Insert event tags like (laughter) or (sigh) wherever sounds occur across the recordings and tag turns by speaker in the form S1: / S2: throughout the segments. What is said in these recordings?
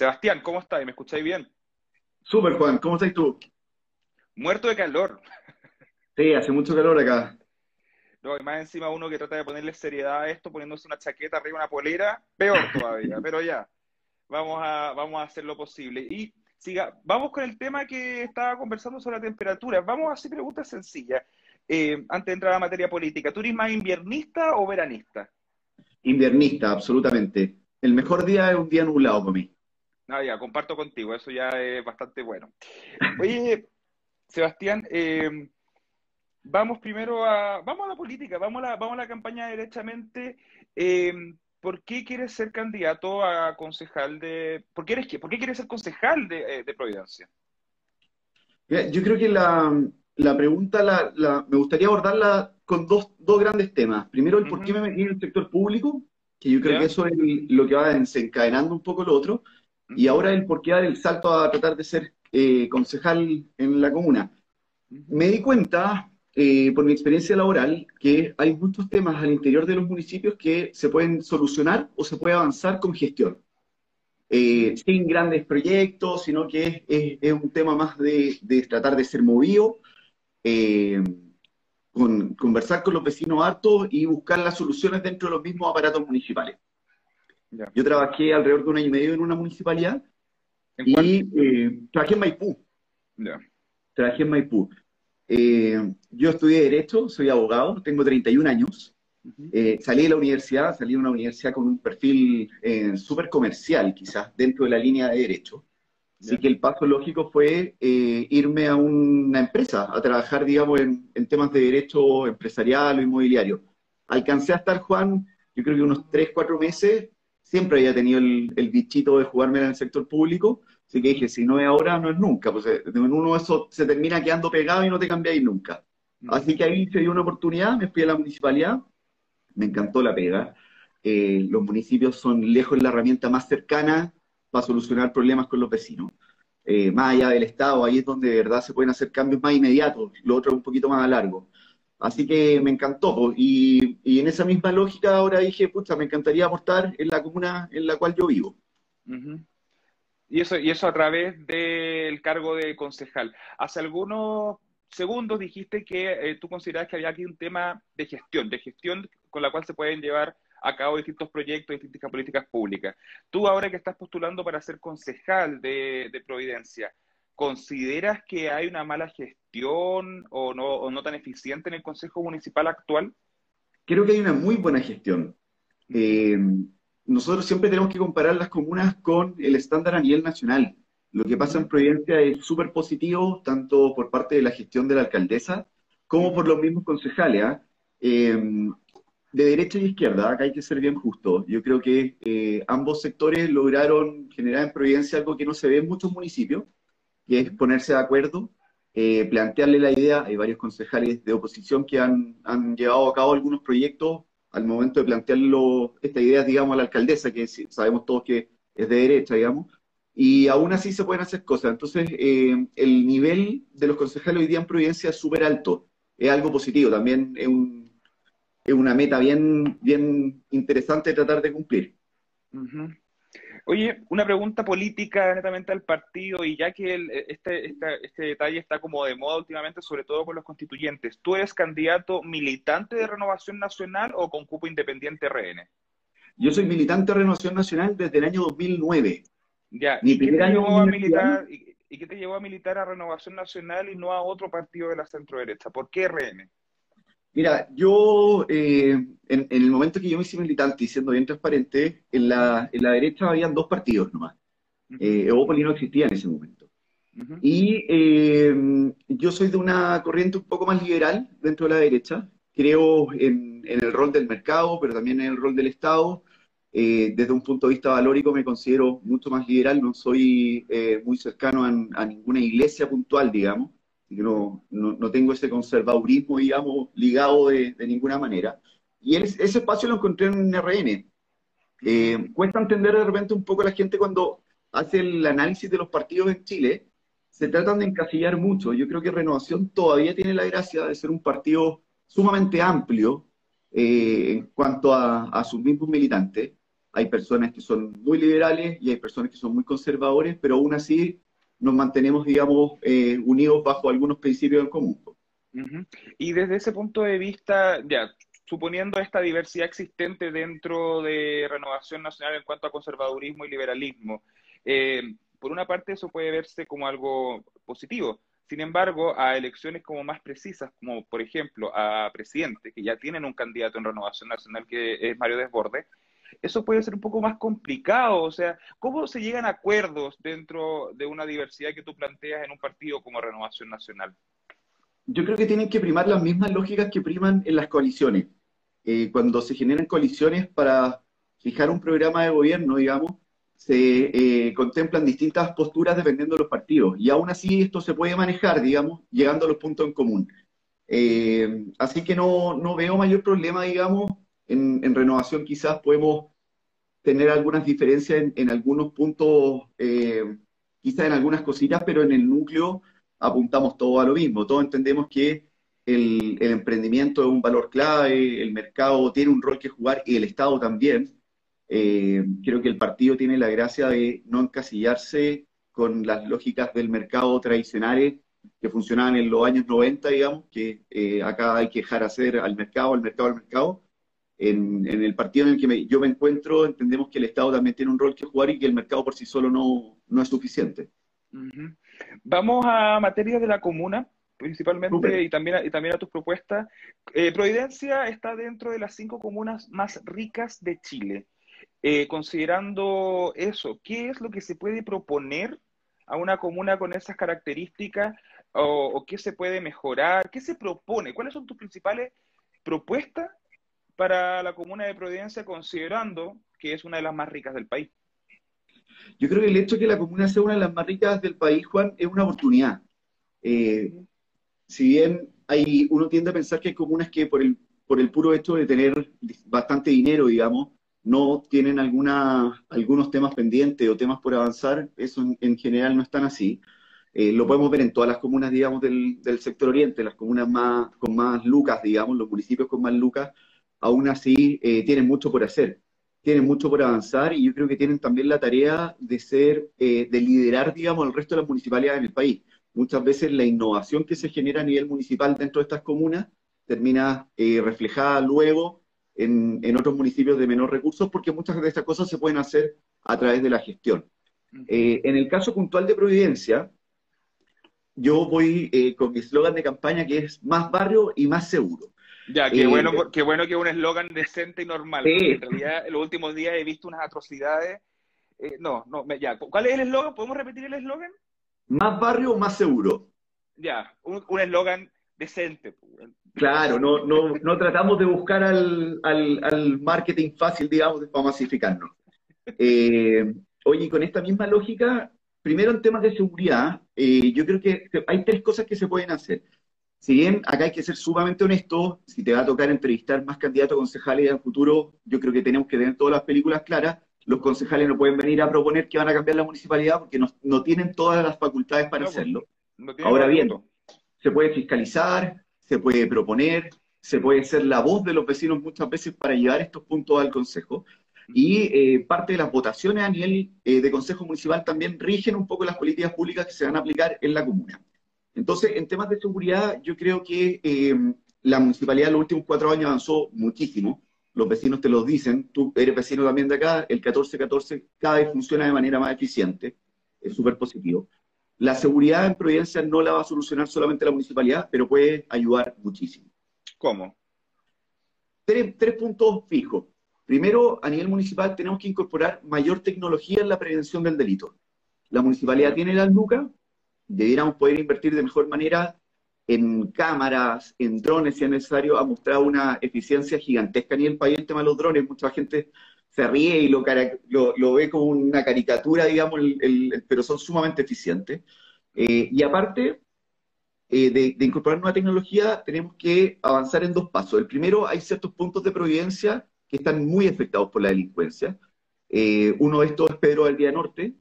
S1: Sebastián, ¿cómo estás? ¿Me escucháis bien?
S2: Súper, Juan, ¿cómo estás tú?
S1: Muerto de calor. (laughs)
S2: Sí, hace mucho calor acá.
S1: No, y más encima uno que trata de ponerle seriedad a esto, poniéndose una chaqueta arriba, una polera, peor todavía, pero ya, vamos a, vamos a hacer lo posible. Y siga, vamos con el tema que estaba conversando sobre la temperatura. Vamos a hacer preguntas sencillas. Eh, antes de entrar a la materia política, ¿tú eres más inviernista o veranista?
S2: Inviernista, absolutamente. El mejor día es un día nublado para mí.
S1: Ah, ya, comparto contigo, eso ya es bastante bueno. Oye, Sebastián, eh, vamos primero a, vamos a la política, vamos a la, vamos a la campaña derechamente. Eh, ¿Por qué quieres ser candidato a concejal de, por qué, eres, por qué quieres ser concejal de, de Providencia?
S2: Yo creo que la, la pregunta la, me gustaría abordarla con dos, dos grandes temas. Primero, el por qué me metí en el sector público, que yo creo que eso es lo que va desencadenando un poco lo otro, y ahora el por qué dar el salto a tratar de ser eh, concejal en la comuna. Me di cuenta, eh, por mi experiencia laboral, que hay muchos temas al interior de los municipios que se pueden solucionar o se puede avanzar con gestión. Eh, sin grandes proyectos, sino que es, es, un tema más de, de, tratar de ser movido eh, con, conversar con los vecinos hartos y buscar las soluciones dentro de los mismos aparatos municipales. Yo trabajé alrededor de un año y medio en una municipalidad y eh, trabajé en Maipú. Trabajé en Maipú. Eh, yo estudié Derecho, soy abogado, tengo 31 años. salí de la universidad, salí de una universidad con un perfil súper comercial, quizás, dentro de la línea de Derecho. Así que el paso lógico fue eh, irme a una empresa, a trabajar, digamos, en, temas de derecho empresarial o inmobiliario. Alcancé a estar, Juan, yo creo que unos 3, 4 meses, siempre había tenido el, bichito de jugarme en el sector público, así que dije, si no es ahora, no es nunca, pues eh, en uno eso se termina quedando pegado y no te cambiáis nunca. Mm. Así que ahí se dio una oportunidad, me fui a la municipalidad, me encantó la pega. Eh, los municipios son lejos la herramienta más cercana para solucionar problemas con los vecinos. Eh, más allá del Estado, ahí es donde de verdad se pueden hacer cambios más inmediatos, lo otro es un poquito más a largo. Así que me encantó, y, y, en esa misma lógica ahora dije, pucha, me encantaría aportar en la comuna en la cual yo vivo.
S1: Y eso, y eso a través del cargo de concejal. Hace algunos segundos dijiste que eh, tú consideras que había aquí un tema de gestión, de gestión con la cual se pueden llevar a cabo distintos proyectos, distintas políticas públicas. Tú ahora que estás postulando para ser concejal de, Providencia, ¿consideras que hay una mala gestión o no, no, tan eficiente en el Consejo Municipal actual?
S2: Creo que hay una muy buena gestión. Eh, nosotros siempre tenemos que comparar las comunas con el estándar a nivel nacional. Lo que pasa en Providencia es súper positivo, tanto por parte de la gestión de la alcaldesa como por los mismos concejales. ¿ah? Eh, de derecha y izquierda, acá hay que ser bien justo. Yo creo que eh, ambos sectores lograron generar en Providencia algo que no se ve en muchos municipios, que es ponerse de acuerdo, eh, plantearle la idea. Hay varios concejales de oposición que han, han, llevado a cabo algunos proyectos al momento de plantearlo, esta idea, digamos, a la alcaldesa, que sabemos todos que es de derecha, digamos, y aún así se pueden hacer cosas. Entonces, eh, el nivel de los concejales hoy día en Providencia es súper alto. Es algo positivo, también es un es una meta bien, bien interesante tratar de cumplir.
S1: Oye, una pregunta política netamente al partido, y ya que este, este, detalle está como de moda últimamente, sobre todo con los constituyentes, ¿tú eres candidato militante de Renovación Nacional o con cupo independiente RN?
S2: Yo soy militante de Renovación Nacional desde el año 2009.
S1: Ya, ¿Y, qué a militar, ¿y, qué te llevó a militar a Renovación Nacional y no a otro partido de la centro derecha? ¿Por qué RN?
S2: Mira, yo eh, en, el momento que yo me hice militante y siendo bien transparente, en la, en la derecha habían dos partidos nomás. Eh, Evópolis no existía en ese momento. Y eh, yo soy de una corriente un poco más liberal dentro de la derecha. Creo en, el rol del mercado, pero también en el rol del Estado. Eh, desde un punto de vista valórico me considero mucho más liberal, no soy muy cercano a, ninguna iglesia puntual, digamos no, no, tengo ese conservadurismo, digamos, ligado de, ninguna manera. Y ese espacio lo encontré en RN. Eh, cuesta entender de repente un poco a la gente cuando hace el análisis de los partidos en Chile, se tratan de encasillar mucho. Yo creo que Renovación todavía tiene la gracia de ser un partido sumamente amplio eh, en cuanto a, sus mismos militantes. hay personas que son muy liberales y hay personas que son muy conservadores, pero aún así nos mantenemos, digamos, eh, unidos bajo algunos principios en común.
S1: Y desde ese punto de vista, ya, suponiendo esta diversidad existente dentro de Renovación Nacional en cuanto a conservadurismo y liberalismo, eh, por una parte eso puede verse como algo positivo. Sin embargo, a elecciones como más precisas, como por ejemplo a presidente, que ya tienen un candidato en Renovación Nacional que es Mario Desbordes, eso puede ser un poco más complicado. O sea, ¿cómo se llegan a acuerdos dentro de una diversidad que tú planteas en un partido como Renovación Nacional?
S2: Yo creo que tienen que primar las mismas lógicas que priman en las coaliciones. Eh, cuando se generan coaliciones para fijar un programa de gobierno, digamos, se eh, contemplan distintas posturas dependiendo de los partidos. Y aún así esto se puede manejar, digamos, llegando a los puntos en común. Eh, así que no, no, veo mayor problema, digamos, en, renovación quizás podemos tener algunas diferencias en, algunos puntos, eh, quizás en algunas cositas, pero en el núcleo apuntamos todo a lo mismo. Todos entendemos que el, emprendimiento es un valor clave, el mercado tiene un rol que jugar y el Estado también. Eh, creo que el partido tiene la gracia de no encasillarse con las lógicas del mercado tradicionales que funcionaban en los años 90, digamos, que eh, acá hay que dejar hacer al mercado, al mercado, al mercado, en, el partido en el que yo me encuentro, entendemos que el Estado también tiene un rol que jugar y que el mercado por sí solo no, no es suficiente.
S1: Vamos a materia de la comuna, principalmente, y también, a, y también a tus propuestas. Eh, Providencia está dentro de las cinco comunas más ricas de Chile. Eh, considerando eso, ¿qué es lo que se puede proponer a una comuna con esas características o, o qué se puede mejorar? ¿Qué se propone? ¿Cuáles son tus principales propuestas para la comuna de Providencia, considerando que es una de las más ricas del país?
S2: Yo creo que el hecho de que la comuna sea una de las más ricas del país, Juan, es una oportunidad. Eh, si bien hay, uno tiende a pensar que hay comunas que por el, por el puro hecho de tener bastante dinero, digamos, no tienen alguna, algunos temas pendientes o temas por avanzar, eso en, general no es tan así. Eh, lo podemos ver en todas las comunas, digamos, del, del sector oriente, las comunas más, con más lucas, digamos, los municipios con más lucas, aún así eh, tienen mucho por hacer, tienen mucho por avanzar y yo creo que tienen también la tarea de ser, eh, de liderar, digamos, el resto de las municipalidades en el país. Muchas veces la innovación que se genera a nivel municipal dentro de estas comunas termina eh, reflejada luego en, otros municipios de menor recursos, porque muchas de estas cosas se pueden hacer a través de la gestión. en el caso puntual de Providencia, yo voy con mi eslogan de campaña que es más barrio y más seguro.
S1: Ya, qué, bueno, qué bueno que un eslogan decente y normal. En realidad, en los últimos días he visto unas atrocidades. Eh, no, no, ya. ¿Cuál es el eslogan? ¿Podemos repetir el eslogan?
S2: Más barrio, más seguro.
S1: Ya, un eslogan decente.
S2: Claro, no, no, no tratamos de buscar al, al, marketing fácil, digamos, para masificarnos. Eh, oye, con esta misma lógica, primero en temas de seguridad, eh, yo creo que hay tres cosas que se pueden hacer si bien acá hay que ser sumamente honesto, si te va a tocar entrevistar más candidatos a concejales en el futuro, yo creo que tenemos que tener todas las películas claras. Los concejales no pueden venir a proponer que van a cambiar la municipalidad porque no, tienen todas las facultades para pues, hacerlo. Ahora bien, se puede fiscalizar, se puede proponer, se puede ser la voz de los vecinos muchas veces para llevar estos puntos al consejo. Y eh, parte de las votaciones a nivel eh, de consejo municipal también rigen un poco las políticas públicas que se van a aplicar en la comuna. Entonces, en temas de seguridad, yo creo que eh, la municipalidad en los últimos cuatro años avanzó muchísimo. Los vecinos te lo dicen, tú eres vecino también de acá, el 1414 cada vez funciona de manera más eficiente, es súper positivo. La seguridad en Providencia no la va a solucionar solamente la municipalidad, pero puede ayudar muchísimo.
S1: ¿Cómo?
S2: Tres, tres puntos fijos. Primero, a nivel municipal tenemos que incorporar mayor tecnología en la prevención del delito. La municipalidad tiene la LUCA, debiéramos poder invertir de mejor manera en cámaras, en drones, si es necesario, ha mostrado una eficiencia gigantesca en el país el tema los drones. Mucha gente se ríe y lo, lo, ve como una caricatura, digamos, pero son sumamente eficientes. Eh, y aparte eh, de, incorporar nueva tecnología, tenemos que avanzar en dos pasos. El primero, hay ciertos puntos de providencia que están muy afectados por la delincuencia. Eh, uno de estos es Pedro del Vía Norte,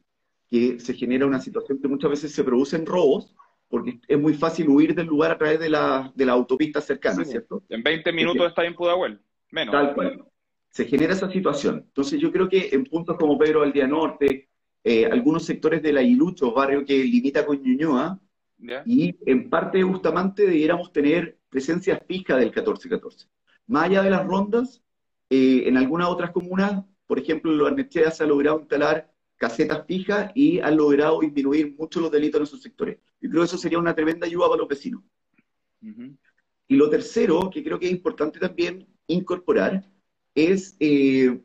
S2: que se genera una situación que muchas veces se producen robos, porque es muy fácil huir del lugar a través de la, de la autopista cercana, ¿cierto?
S1: En 20 minutos está en Pudahuel, menos.
S2: Tal cual. se genera esa situación. Entonces yo creo que en puntos como Pedro Aldea Norte, eh, algunos sectores de la Ilucho, barrio que limita con Ñuñoa, y en parte de Bustamante debiéramos tener presencia fija del 14-14. Más allá de las rondas, eh, en algunas otras comunas, por ejemplo, en Arnechea se ha logrado instalar casetas fijas y han logrado disminuir mucho los delitos en esos sectores. Yo creo que eso sería una tremenda ayuda para los vecinos. Y lo tercero, que creo que es importante también incorporar, es eh,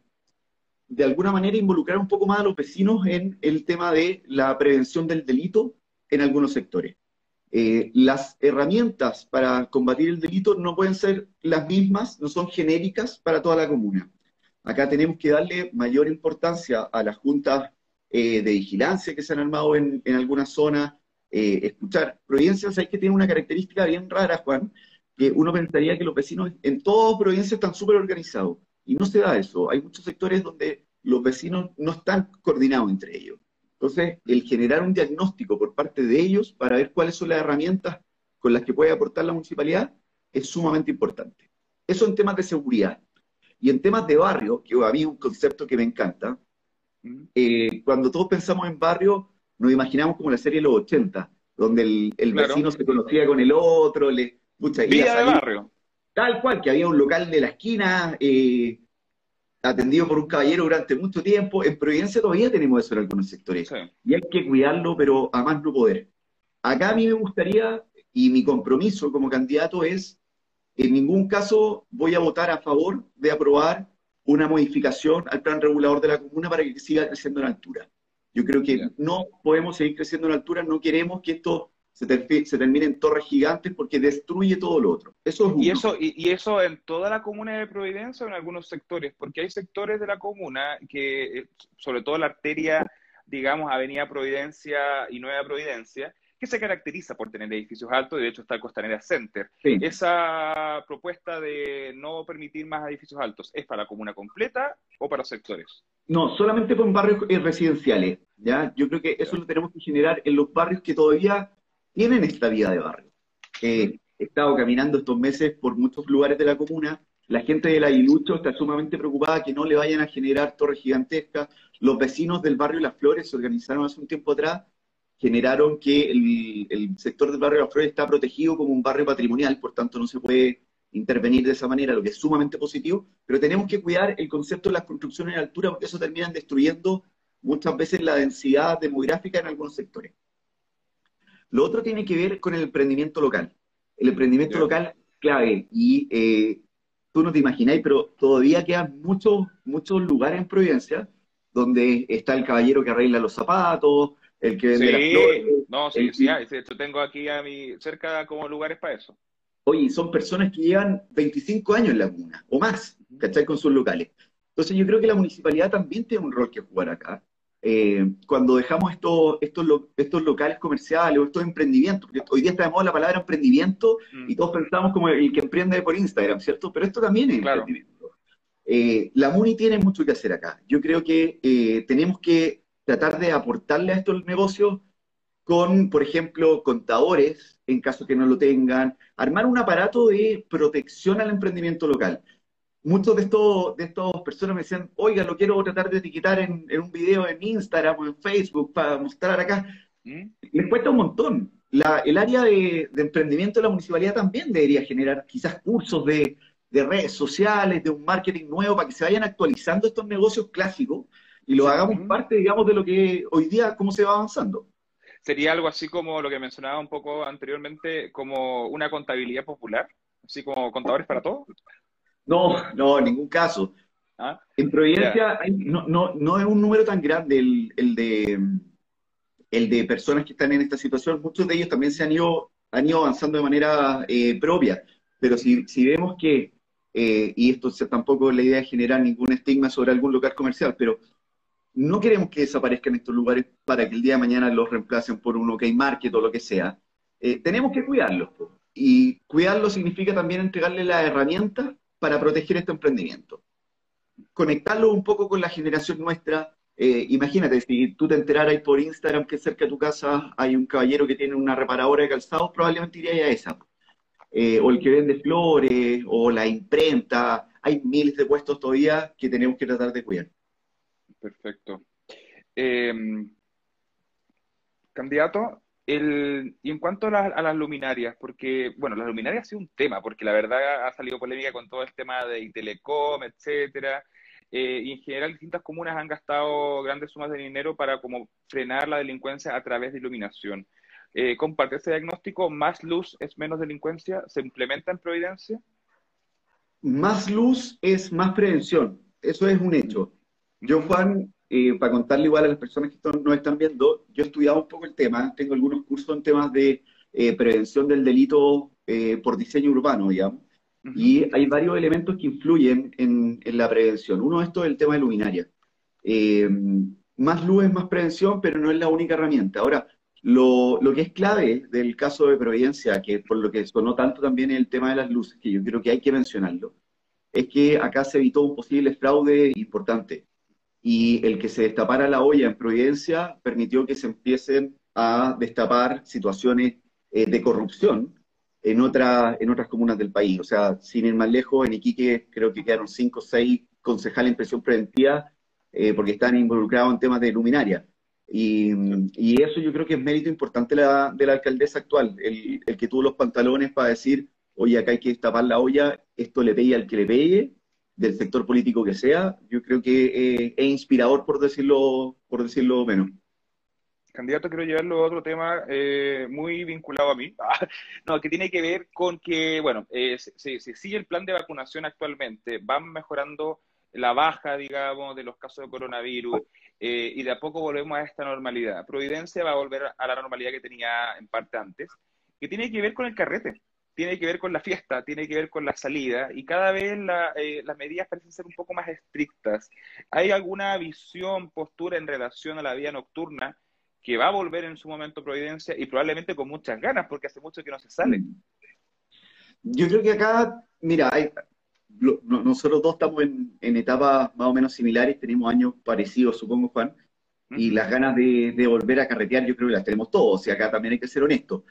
S2: de alguna manera involucrar un poco más a los vecinos en el tema de la prevención del delito en algunos sectores. Eh, las herramientas para combatir el delito no pueden ser las mismas, no son genéricas para toda la comuna. Acá tenemos que darle mayor importancia a las juntas eh, de vigilancia que se han armado en, algunas zonas, escuchar. Providencia, sabéis que tiene una característica bien rara, Juan, que uno pensaría que los vecinos en toda Providencia están súper organizados. Y no se da eso. Hay muchos sectores donde los vecinos no están coordinados entre ellos. Entonces, el generar un diagnóstico por parte de ellos para ver cuáles son las herramientas con las que puede aportar la municipalidad es sumamente importante. Eso en temas de seguridad. Y en temas de barrio, que a mí un concepto que me encanta, eh, cuando todos pensamos en barrio, nos imaginamos como la serie de los 80, donde el, vecino se conocía con el otro, le,
S1: Vida de barrio.
S2: Tal cual, que había un local de la esquina eh, atendido por un caballero durante mucho tiempo. En Providencia todavía tenemos eso en algunos sectores. Y hay que cuidarlo, pero a más no poder. Acá a mí me gustaría, y mi compromiso como candidato es, en ningún caso voy a votar a favor de aprobar una modificación al plan regulador de la comuna para que siga creciendo en altura. Yo creo que no podemos seguir creciendo en altura, no queremos que esto se, termina en torres gigantes porque destruye todo lo otro. Eso es
S1: y, eso, y, eso en toda la comuna de Providencia o en algunos sectores, porque hay sectores de la comuna que, eh, sobre todo la arteria, digamos, Avenida Providencia y Nueva Providencia, que se caracteriza por tener edificios altos, de hecho está el Costanera Center. Esa propuesta de no permitir más edificios altos, ¿es para la comuna completa o para sectores?
S2: No, solamente con barrios eh, residenciales. ¿ya? Yo creo que eso lo tenemos que generar en los barrios que todavía tienen esta vida de barrio. he estado caminando estos meses por muchos lugares de la comuna. La gente del Aguilucho está sumamente preocupada que no le vayan a generar torres gigantescas. Los vecinos del barrio Las Flores se organizaron hace un tiempo atrás, generaron que el, sector del barrio Las Flores está protegido como un barrio patrimonial, por tanto no se puede intervenir de esa manera, lo que es sumamente positivo, pero tenemos que cuidar el concepto de las construcciones en altura porque eso termina destruyendo muchas veces la densidad demográfica en algunos sectores. Lo otro tiene que ver con el emprendimiento local. El emprendimiento local clave y eh, tú no te imagináis, pero todavía quedan muchos, muchos lugares en Providencia donde está el caballero que arregla los zapatos, el que vende las flores.
S1: No, sí, sí, Yo tengo aquí a mi cerca como lugares para eso.
S2: Oye, son personas que llevan 25 años en la comuna, o más, ¿cachai? Con sus locales. Entonces yo creo que la municipalidad también tiene un rol que jugar acá. Eh, cuando dejamos estos, estos, estos locales comerciales o estos emprendimientos, porque hoy día está de moda la palabra emprendimiento mm. y todos pensamos como el que emprende por Instagram, ¿cierto? Pero esto también es emprendimiento. Eh, la MUNI tiene mucho que hacer acá. Yo creo que eh, tenemos que tratar de aportarle a estos negocios con, por ejemplo, contadores, en caso que no lo tengan, armar un aparato de protección al emprendimiento local muchos de estos de estas personas me decían, oiga, lo quiero tratar de etiquetar en, un video en Instagram o en Facebook para mostrar acá. ¿Mm? Les cuesta un montón. el área de, emprendimiento de la municipalidad también debería generar quizás cursos de, redes sociales, de un marketing nuevo, para que se vayan actualizando estos negocios clásicos y lo hagamos parte, digamos, de lo que hoy día, cómo se va avanzando.
S1: Sería algo así como lo que mencionaba un poco anteriormente, como una contabilidad popular, así como contadores para todos.
S2: No, no, en ningún caso. ¿Ah? En Providencia no, no, no, es un número tan grande el, el, de, el de personas que están en esta situación. Muchos de ellos también se han ido, han ido avanzando de manera eh, propia. Pero si, si vemos que, eh, y esto tampoco es la idea de generar ningún estigma sobre algún local comercial, pero no queremos que desaparezcan estos lugares para que el día de mañana los reemplacen por un OK Market o lo que sea. Eh, tenemos que cuidarlos. Y cuidarlos significa también entregarle las herramientas para proteger este emprendimiento. Conectarlo un poco con la generación nuestra. Eh, imagínate, si tú te enteraras por Instagram que cerca de tu casa hay un caballero que tiene una reparadora de calzados, probablemente iría a esa. Eh, o el que vende flores, o la imprenta. hay miles de puestos todavía que tenemos que tratar de cuidar.
S1: Perfecto. Em, candidato, el, y en cuanto a, las luminarias, porque, bueno, las luminarias ha sido un tema, porque la verdad ha salido polémica con todo el tema de Telecom, etcétera, eh, y en general distintas comunas han gastado grandes sumas de dinero para como frenar la delincuencia a través de iluminación. Eh, ¿Comparte ese diagnóstico? ¿Más luz es menos delincuencia? ¿Se implementa en Providencia?
S2: Más luz es más prevención, eso es un hecho. Yo, Juan, eh, para contarle igual a las personas que nos están viendo, yo he estudiado un poco el tema, tengo algunos cursos en temas de eh, prevención del delito eh, por diseño urbano, digamos, y hay varios elementos que influyen en, la prevención. Uno de estos es el tema de luminaria. más luz es más prevención, pero no es la única herramienta. Ahora, lo, lo, que es clave del caso de Providencia, que por lo que sonó tanto también el tema de las luces, que yo creo que hay que mencionarlo, es que acá se evitó un posible fraude importante y el que se destapara la olla en Providencia permitió que se empiecen a destapar situaciones eh, de corrupción en, otra, en otras comunas del país. O sea, sin ir más lejos, en Iquique creo que quedaron cinco o seis concejales en presión preventiva eh, porque están involucrados en temas de luminaria. Y, y, eso yo creo que es mérito importante la, de la alcaldesa actual, el, el, que tuvo los pantalones para decir, oye, acá hay que destapar la olla, esto le pegue al que le pegue, del sector político que sea, yo creo que eh, es inspirador, por decirlo, por decirlo menos.
S1: Candidato, quiero llevarlo a otro tema eh, muy vinculado a mí, (laughs) no, que tiene que ver con que, bueno, eh, se, sigue el plan de vacunación actualmente, van mejorando la baja, digamos, de los casos de coronavirus y de a poco volvemos a esta normalidad. Providencia va a volver a la normalidad que tenía en parte antes, que tiene que ver con el carrete tiene que ver con la fiesta, tiene que ver con la salida, y cada vez eh, las medidas parecen ser un poco más estrictas. ¿Hay alguna visión, postura en relación a la vida nocturna que va a volver en su momento Providencia y probablemente con muchas ganas, porque hace mucho que no se sale?
S2: Yo creo que acá, mira, nosotros dos estamos en, etapas más o menos similares, tenemos años parecidos, supongo, Juan, y las ganas de, de volver a carretear yo creo que las tenemos todos, y acá también hay que ser honestos.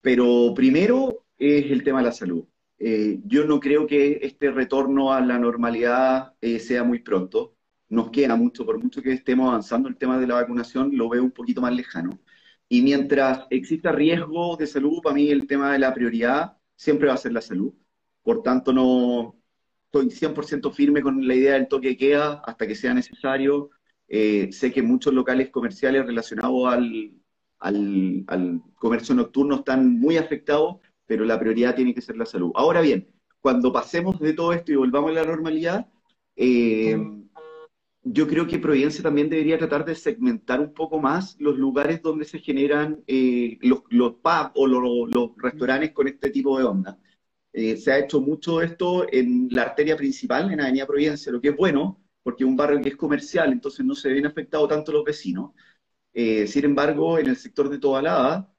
S2: Pero primero, es el tema de la salud. Eh, yo no creo que este retorno a la normalidad eh, sea muy pronto. Nos queda mucho, por mucho que estemos avanzando el tema de la vacunación, lo veo un poquito más lejano. Y mientras exista riesgo de salud, para mí el tema de la prioridad siempre va a ser la salud. Por tanto, no estoy 100% firme con la idea del toque de queda hasta que sea necesario. Eh, sé que muchos locales comerciales relacionados al, al, al comercio nocturno están muy afectados pero la prioridad tiene que ser la salud. Ahora bien, cuando pasemos de todo esto y volvamos a la normalidad, eh, yo creo que Providencia también debería tratar de segmentar un poco más los lugares donde se generan eh, los, los pubs o los, restaurantes con este tipo de onda. Eh, se ha hecho mucho esto en la arteria principal, en Avenida Providencia, lo que es bueno, porque es un barrio que es comercial, entonces no se ven afectados tanto los vecinos. sin embargo, en el sector de Tobalaba,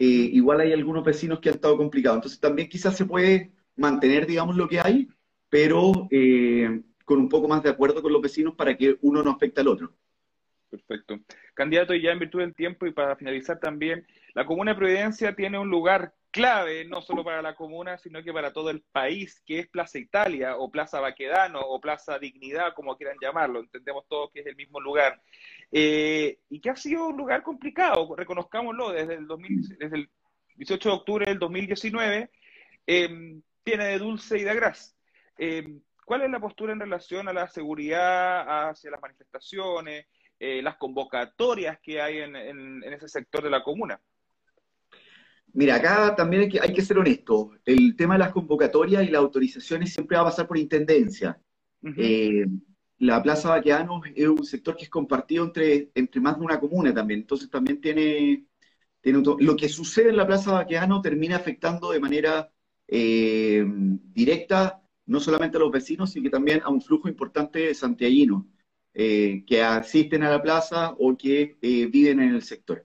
S2: eh, igual hay algunos vecinos que han estado complicados. Entonces también quizás se puede mantener, digamos, lo que hay, pero eh, con un poco más de acuerdo con los vecinos para que uno no afecte al otro.
S1: Perfecto. Candidato, y ya en virtud del tiempo y para finalizar también, la Comuna de Providencia tiene un lugar clave, no solo para la comuna, sino que para todo el país, que es Plaza Italia o Plaza Baquedano o Plaza Dignidad, como quieran llamarlo. Entendemos todos que es el mismo lugar. Eh, y que ha sido un lugar complicado, reconozcámoslo, desde el, desde el 18 de octubre del 2019, em, tiene de dulce y de gras. Em, ¿Cuál es la postura en relación a la seguridad, hacia las manifestaciones, eh, las convocatorias que hay en ese sector de la comuna?
S2: Mira, acá también hay que, hay que ser honesto. El tema de las convocatorias y las autorizaciones siempre va a pasar por intendencia. Eh, la Plaza Baqueano es un sector que es compartido entre, entre más de una comuna también. Entonces también tiene, tiene lo que sucede en la Plaza Baqueano termina afectando de manera eh, directa no solamente a los vecinos, sino que también a un flujo importante de santiaguinos eh, que asisten a la plaza o que viven en el sector.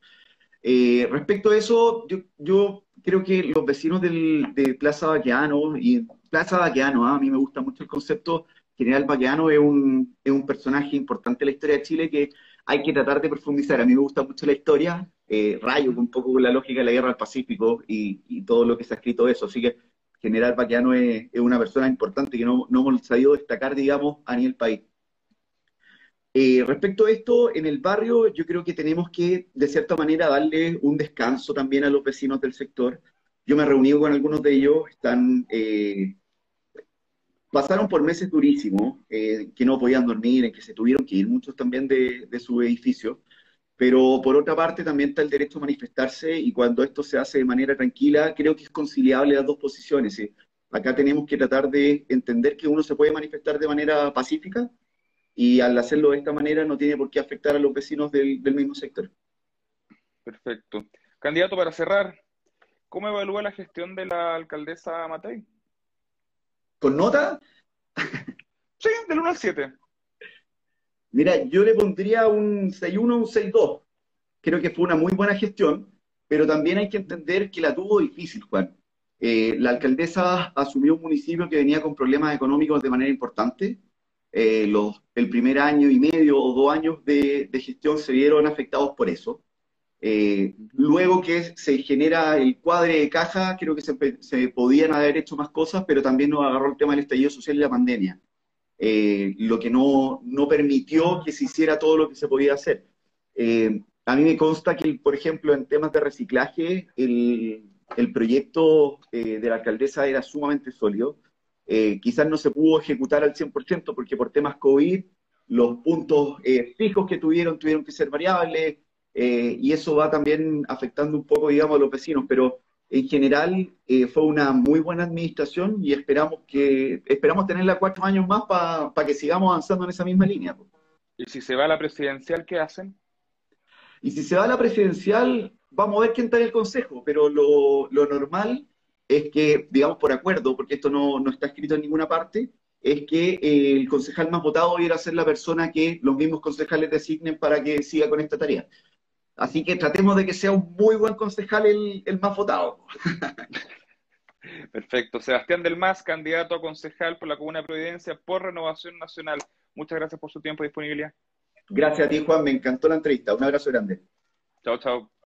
S2: Eh, respecto a eso, yo, creo que los vecinos de Plaza Baqueano, y Plaza Baqueano, ¿ah? a mí me gusta mucho el concepto, General Baqueano es un, es un personaje importante en la historia de Chile que hay que tratar de profundizar. A mí me gusta mucho la historia, eh, rayo un poco con la lógica de la guerra del Pacífico y, todo lo que se ha escrito de eso. Así que General Baquiano es, una persona importante que no, no hemos sabido destacar, digamos, a nivel país. Eh, respecto a esto, en el barrio yo creo que tenemos que, de cierta manera, darle un descanso también a los vecinos del sector. Yo me he reunido con algunos de ellos, están, eh, pasaron por meses durísimos, eh, que no podían dormir, en que se tuvieron que ir muchos también de, de su edificio. Pero por otra parte también está el derecho a manifestarse y cuando esto se hace de manera tranquila, creo que es conciliable las dos posiciones. Acá tenemos que tratar de entender que uno se puede manifestar de manera pacífica y al hacerlo de esta manera no tiene por qué afectar a los vecinos del, mismo sector.
S1: Perfecto. Candidato, para cerrar, ¿cómo evalúa la gestión de la alcaldesa Matei?
S2: ¿Con nota? (laughs)
S1: sí, del 1 al 7.
S2: Mira, yo le pondría un 6-1, un 6-2. Creo que fue una muy buena gestión, pero también hay que entender que la tuvo difícil, Juan. Eh, la alcaldesa asumió un municipio que venía con problemas económicos de manera importante. Eh, los, el primer año y medio o dos años de, gestión se vieron afectados por eso. Eh, luego que se genera el cuadre de caja, creo que se, se, podían haber hecho más cosas, pero también nos agarró el tema del estallido social y la pandemia. Eh, lo que no, no, permitió que se hiciera todo lo que se podía hacer. Eh, a mí me consta que, por ejemplo, en temas de reciclaje, el, el proyecto eh, de la alcaldesa era sumamente sólido. Quizás no se pudo ejecutar al 100% porque por temas COVID los puntos fijos que tuvieron tuvieron que ser variables y eso va también afectando un poco, digamos, a los vecinos, pero en general eh, fue una muy buena administración y esperamos que esperamos tenerla cuatro años más para que sigamos avanzando en esa misma línea.
S1: ¿Y si se va a la presidencial, qué hacen?
S2: Y si se va a la presidencial, vamos a ver quién está en el consejo, pero lo, normal es que, digamos por acuerdo, porque esto no, no está escrito en ninguna parte, es que eh, el concejal más votado debiera ser la persona que los mismos concejales designen para que siga con esta tarea. Así que tratemos de que sea un muy buen concejal el, más votado.
S1: Perfecto. Sebastián Del Más, candidato a concejal por la Comuna de Providencia por Renovación Nacional. Muchas gracias por su tiempo y disponibilidad.
S2: Gracias a ti, Juan. Me encantó la entrevista. Un abrazo grande.
S1: Chao, chao.